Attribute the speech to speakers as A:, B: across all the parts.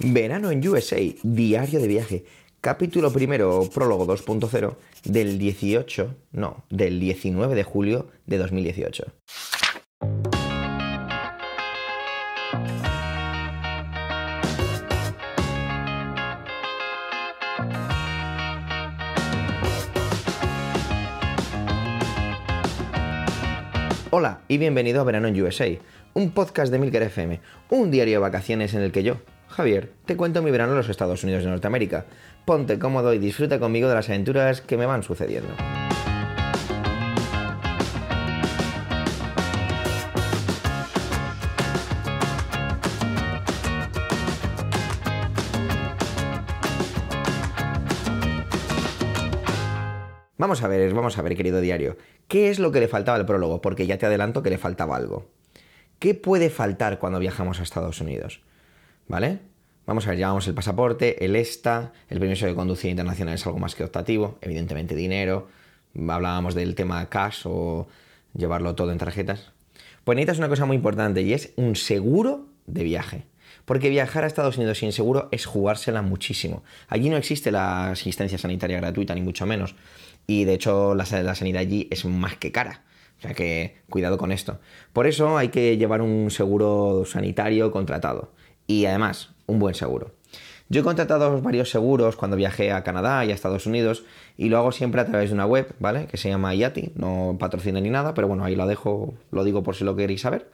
A: Verano en USA, diario de viaje, capítulo primero, prólogo 2.0, del 18, no, del 19 de julio de 2018. Hola y bienvenido a Verano en USA, un podcast de Milker FM, un diario de vacaciones en el que yo, Javier, te cuento mi verano en los Estados Unidos de Norteamérica. Ponte cómodo y disfruta conmigo de las aventuras que me van sucediendo. Vamos a ver, vamos a ver, querido diario. ¿Qué es lo que le faltaba al prólogo? Porque ya te adelanto que le faltaba algo. ¿Qué puede faltar cuando viajamos a Estados Unidos? ¿Vale? Vamos a ver, llevamos el pasaporte, el ESTA, el permiso de conducir internacional es algo más que optativo, evidentemente dinero, hablábamos del tema cash o llevarlo todo en tarjetas. Pues necesitas una cosa muy importante y es un seguro de viaje. Porque viajar a Estados Unidos sin seguro es jugársela muchísimo. Allí no existe la asistencia sanitaria gratuita, ni mucho menos. Y de hecho la, la sanidad allí es más que cara. O sea que cuidado con esto. Por eso hay que llevar un seguro sanitario contratado. Y además, un buen seguro. Yo he contratado varios seguros cuando viajé a Canadá y a Estados Unidos y lo hago siempre a través de una web, ¿vale? Que se llama Yati, no patrocina ni nada, pero bueno, ahí lo dejo, lo digo por si lo queréis saber.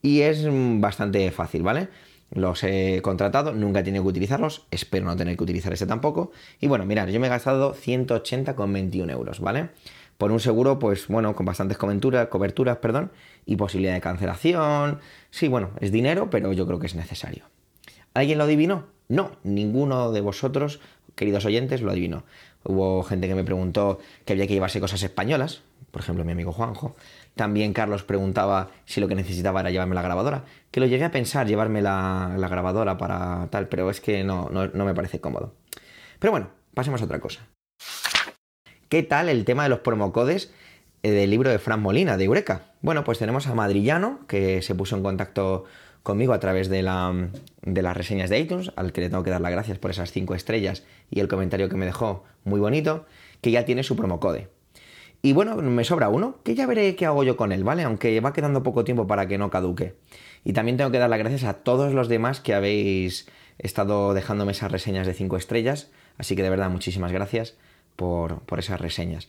A: Y es bastante fácil, ¿vale? Los he contratado, nunca he tenido que utilizarlos, espero no tener que utilizar este tampoco. Y bueno, mirad, yo me he gastado 180,21 euros, ¿vale? Por un seguro, pues bueno, con bastantes coberturas, coberturas, perdón, y posibilidad de cancelación. Sí, bueno, es dinero, pero yo creo que es necesario. ¿Alguien lo adivinó? No, ninguno de vosotros, queridos oyentes, lo adivinó. Hubo gente que me preguntó que había que llevarse cosas españolas, por ejemplo mi amigo Juanjo. También Carlos preguntaba si lo que necesitaba era llevarme la grabadora. Que lo llegué a pensar, llevarme la, grabadora para tal, pero es que no, no me parece cómodo. Pero bueno, pasemos a otra cosa. ¿Qué tal el tema de los promocodes eh, del libro de Fran Molina, de Eureka? Bueno, pues tenemos a Madrillano, que se puso en contacto conmigo a través de, la, de las reseñas de iTunes, al que le tengo que dar las gracias por esas cinco estrellas y el comentario que me dejó muy bonito, que ya tiene su promocode. Y bueno, me sobra uno, que ya veré qué hago yo con él, ¿vale? Aunque va quedando poco tiempo para que no caduque. Y también tengo que dar las gracias a todos los demás que habéis estado dejándome esas reseñas de cinco estrellas, así que de verdad muchísimas gracias por, esas reseñas.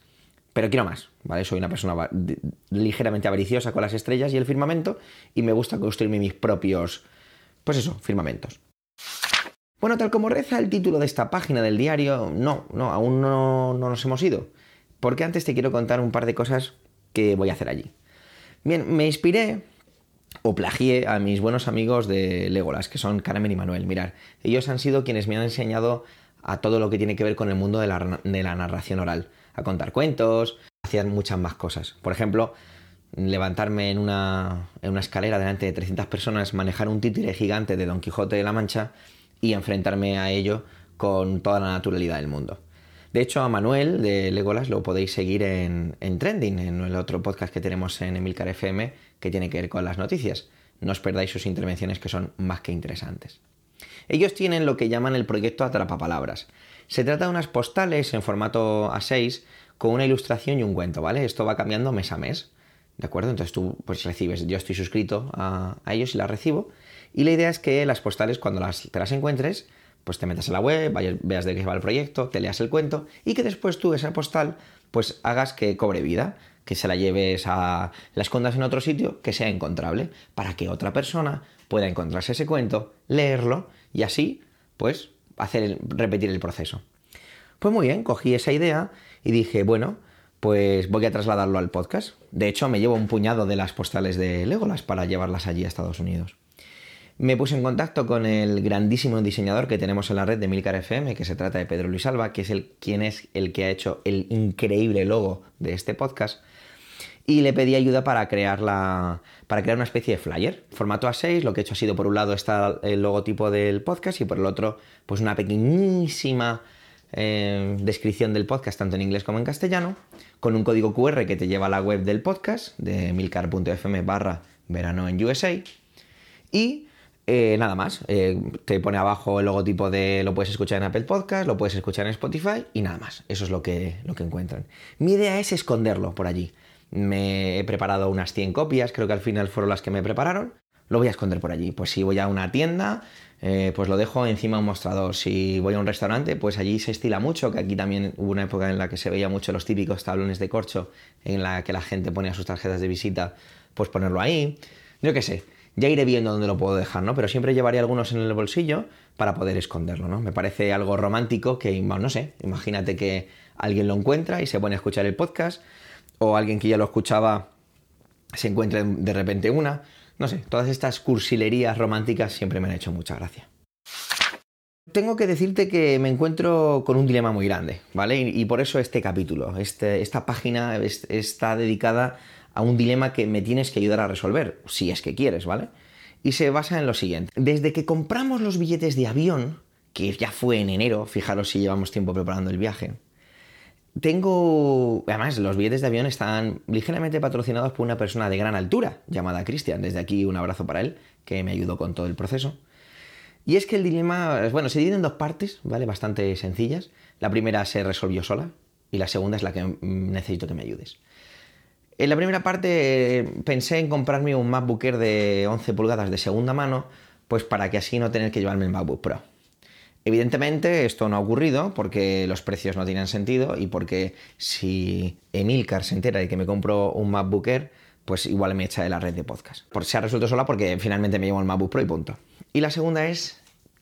A: Pero quiero más, ¿vale? Soy una persona ligeramente avariciosa con las estrellas y el firmamento y me gusta construirme mis propios, pues eso, firmamentos. Bueno, tal como reza el título de esta página del diario, no, no, aún no, no nos hemos ido. Porque antes te quiero contar un par de cosas que voy a hacer allí. Bien, me inspiré o plagié a mis buenos amigos de Legolas, que son Carmen y Manuel. Mirar, ellos han sido quienes me han enseñado a todo lo que tiene que ver con el mundo de la, de la narración oral a contar cuentos, hacían muchas más cosas. Por ejemplo, levantarme en una, en una escalera delante de 300 personas, manejar un títere gigante de Don Quijote de la Mancha y enfrentarme a ello con toda la naturalidad del mundo. De hecho, a Manuel de Legolas lo podéis seguir en, en, Trending, en el otro podcast que tenemos en Emilcar FM que tiene que ver con las noticias. No os perdáis sus intervenciones que son más que interesantes. Ellos tienen lo que llaman el proyecto Atrapapalabras. Se trata de unas postales en formato A6 con una ilustración y un cuento, ¿vale? Esto va cambiando mes a mes, ¿de acuerdo? Entonces tú pues recibes, yo estoy suscrito a, ellos y las recibo. Y la idea es que las postales, cuando las, te las encuentres, pues te metas en la web, veas de qué va el proyecto, te leas el cuento y que después tú esa postal pues hagas que cobre vida, que se la lleves a la escondas en otro sitio que sea encontrable, para que otra persona pueda encontrarse ese cuento, leerlo y así pues hacer repetir el proceso. Pues muy bien, cogí esa idea y dije, bueno, pues voy a trasladarlo al podcast. De hecho, me llevo un puñado de las postales de Legolas para llevarlas allí a Estados Unidos. Me puse en contacto con el grandísimo diseñador que tenemos en la red de Milcar FM, que se trata de Pedro Luis Alba, que es el quien es el que ha hecho el increíble logo de este podcast y le pedí ayuda para crear, la, para crear una especie de flyer. Formato A6, lo que he hecho ha sido por un lado está el logotipo del podcast y por el otro pues una pequeñísima eh, descripción del podcast tanto en inglés como en castellano, con un código QR que te lleva a la web del podcast de milcar.fm barra verano en USA y Eh, nada más, eh, te pone abajo el logotipo de lo puedes escuchar en Apple Podcast, lo puedes escuchar en Spotify y nada más. Eso es lo que, lo que encuentran. Mi idea es esconderlo por allí. Me he preparado unas 100 copias, creo que al final fueron las que me prepararon. Lo voy a esconder por allí. Pues si voy a una tienda, eh, pues lo dejo encima un mostrador. Si voy a un restaurante, pues allí se estila mucho, que aquí también hubo una época en la que se veía mucho los típicos tablones de corcho, en la que la gente ponía sus tarjetas de visita, pues ponerlo ahí. Yo qué sé, ya iré viendo dónde lo puedo dejar, ¿no? Pero siempre llevaría algunos en el bolsillo para poder esconderlo, ¿no? Me parece algo romántico que, no sé, imagínate que alguien lo encuentra y se pone a escuchar el podcast, o alguien que ya lo escuchaba se encuentre de repente una. No sé, todas estas cursilerías románticas siempre me han hecho mucha gracia. Tengo que decirte que me encuentro con un dilema muy grande, ¿vale? Y, por eso este capítulo, este, esta página está dedicada a un dilema que me tienes que ayudar a resolver, si es que quieres, ¿vale? Y se basa en lo siguiente. Desde que compramos los billetes de avión, que ya fue en enero, fijaros si llevamos tiempo preparando el viaje, tengo... Además, los billetes de avión están ligeramente patrocinados por una persona de gran altura, llamada Cristian. Desde aquí un abrazo para él, que me ayudó con todo el proceso. Y es que el dilema, bueno, se divide en dos partes, ¿vale? Bastante sencillas. La primera se resolvió sola y la segunda es la que necesito que me ayudes. En la primera parte pensé en comprarme un MacBook Air de 11 pulgadas de segunda mano, pues para que así no tener que llevarme el MacBook Pro. Evidentemente esto no ha ocurrido porque los precios no tienen sentido y porque si Emilcar se entera de que me compro un MacBook Air, pues igual me echa de la red de podcast. Por, se ha resuelto sola porque finalmente me llevo el MacBook Pro y punto. Y la segunda es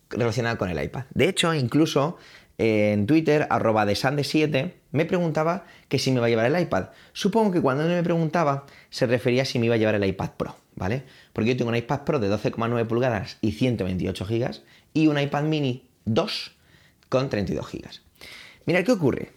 A: relacionada con el iPad. De hecho, incluso en Twitter, arroba de Sande7, me preguntaba que si me iba a llevar el iPad. Supongo que cuando me preguntaba se refería a si me iba a llevar el iPad Pro, ¿vale? Porque yo tengo un iPad Pro de 12,9 pulgadas y 128 GB y un iPad mini 2 con 32 GB. Mira, ¿qué ocurre?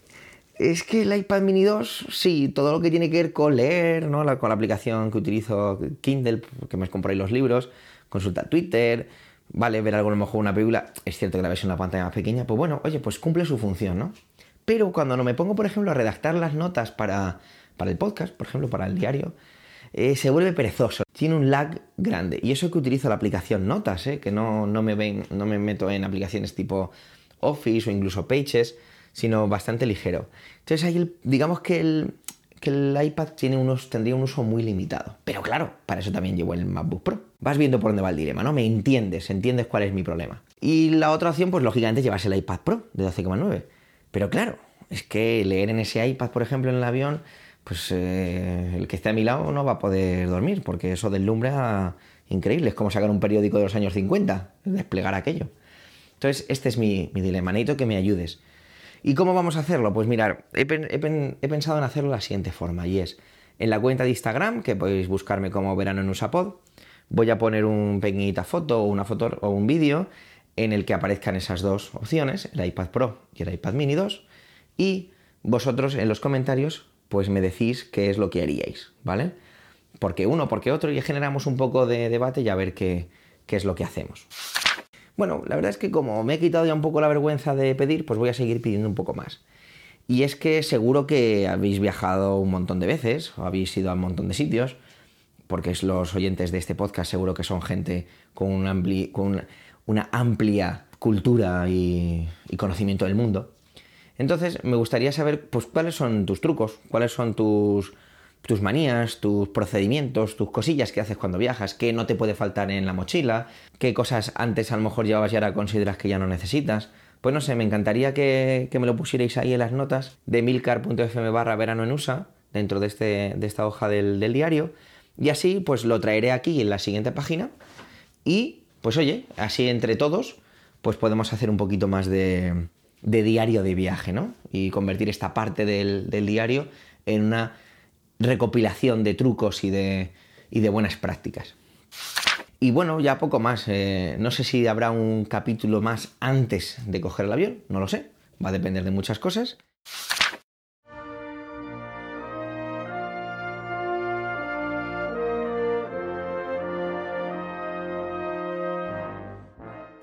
A: Es que el iPad mini 2, sí, todo lo que tiene que ver con leer, ¿no? con la aplicación que utilizo Kindle, que me compráis los libros, consultar Twitter, vale, ver algo a lo mejor una película, es cierto que la ves en una pantalla más pequeña, pues bueno, oye, pues cumple su función, ¿no? Pero cuando no me pongo, por ejemplo, a redactar las notas para, para el podcast, por ejemplo, para el diario, eh, se vuelve perezoso, tiene un lag grande. Y eso que utilizo la aplicación Notas, ¿eh? que no, no, me ven, no me meto en aplicaciones tipo Office o incluso Pages, sino bastante ligero. Entonces ahí digamos que el, que el iPad tiene unos, tendría un uso muy limitado. Pero claro, para eso también llevo el MacBook Pro. Vas viendo por dónde va el dilema, ¿no? Me entiendes, entiendes cuál es mi problema. Y la otra opción, pues lógicamente, es llevarse el iPad Pro de 12,9. Pero claro, es que leer en ese iPad, por ejemplo, en el avión, pues eh, el que esté a mi lado no va a poder dormir, porque eso deslumbra increíble. Es como sacar un periódico de los años 50, desplegar aquello. Entonces, este es mi, mi dilema. Que me ayudes. ¿Y cómo vamos a hacerlo? Pues mirar, he, pensado en hacerlo de la siguiente forma y es en la cuenta de Instagram, que podéis buscarme como Verano en Usapod, voy a poner un pequeñita foto o una foto o un vídeo en el que aparezcan esas dos opciones, el iPad Pro y el iPad Mini 2, y vosotros en los comentarios pues me decís qué es lo que haríais, ¿vale? Porque uno, porque otro, y generamos un poco de debate y a ver qué, qué es lo que hacemos. Bueno, la verdad es que como me he quitado ya un poco la vergüenza de pedir, pues voy a seguir pidiendo un poco más. Y es que seguro que habéis viajado un montón de veces, o habéis ido a un montón de sitios, porque los oyentes de este podcast seguro que son gente con, un con una amplia cultura y, conocimiento del mundo. Entonces me gustaría saber pues, cuáles son tus trucos, cuáles son tus tus manías, tus procedimientos, tus cosillas que haces cuando viajas, qué no te puede faltar en la mochila, qué cosas antes a lo mejor llevabas y ahora consideras que ya no necesitas. Pues no sé, me encantaría que, me lo pusierais ahí en las notas de milcar.fm barra verano en USA, dentro de, este, de esta hoja del, diario, y así pues lo traeré aquí en la siguiente página y pues oye, así entre todos pues podemos hacer un poquito más de, diario de viaje, ¿no? Y convertir esta parte del, del diario en una recopilación de trucos y de, y de buenas prácticas. Y bueno, ya poco más. Eh, no sé si habrá un capítulo más antes de coger el avión, no lo sé. Va a depender de muchas cosas.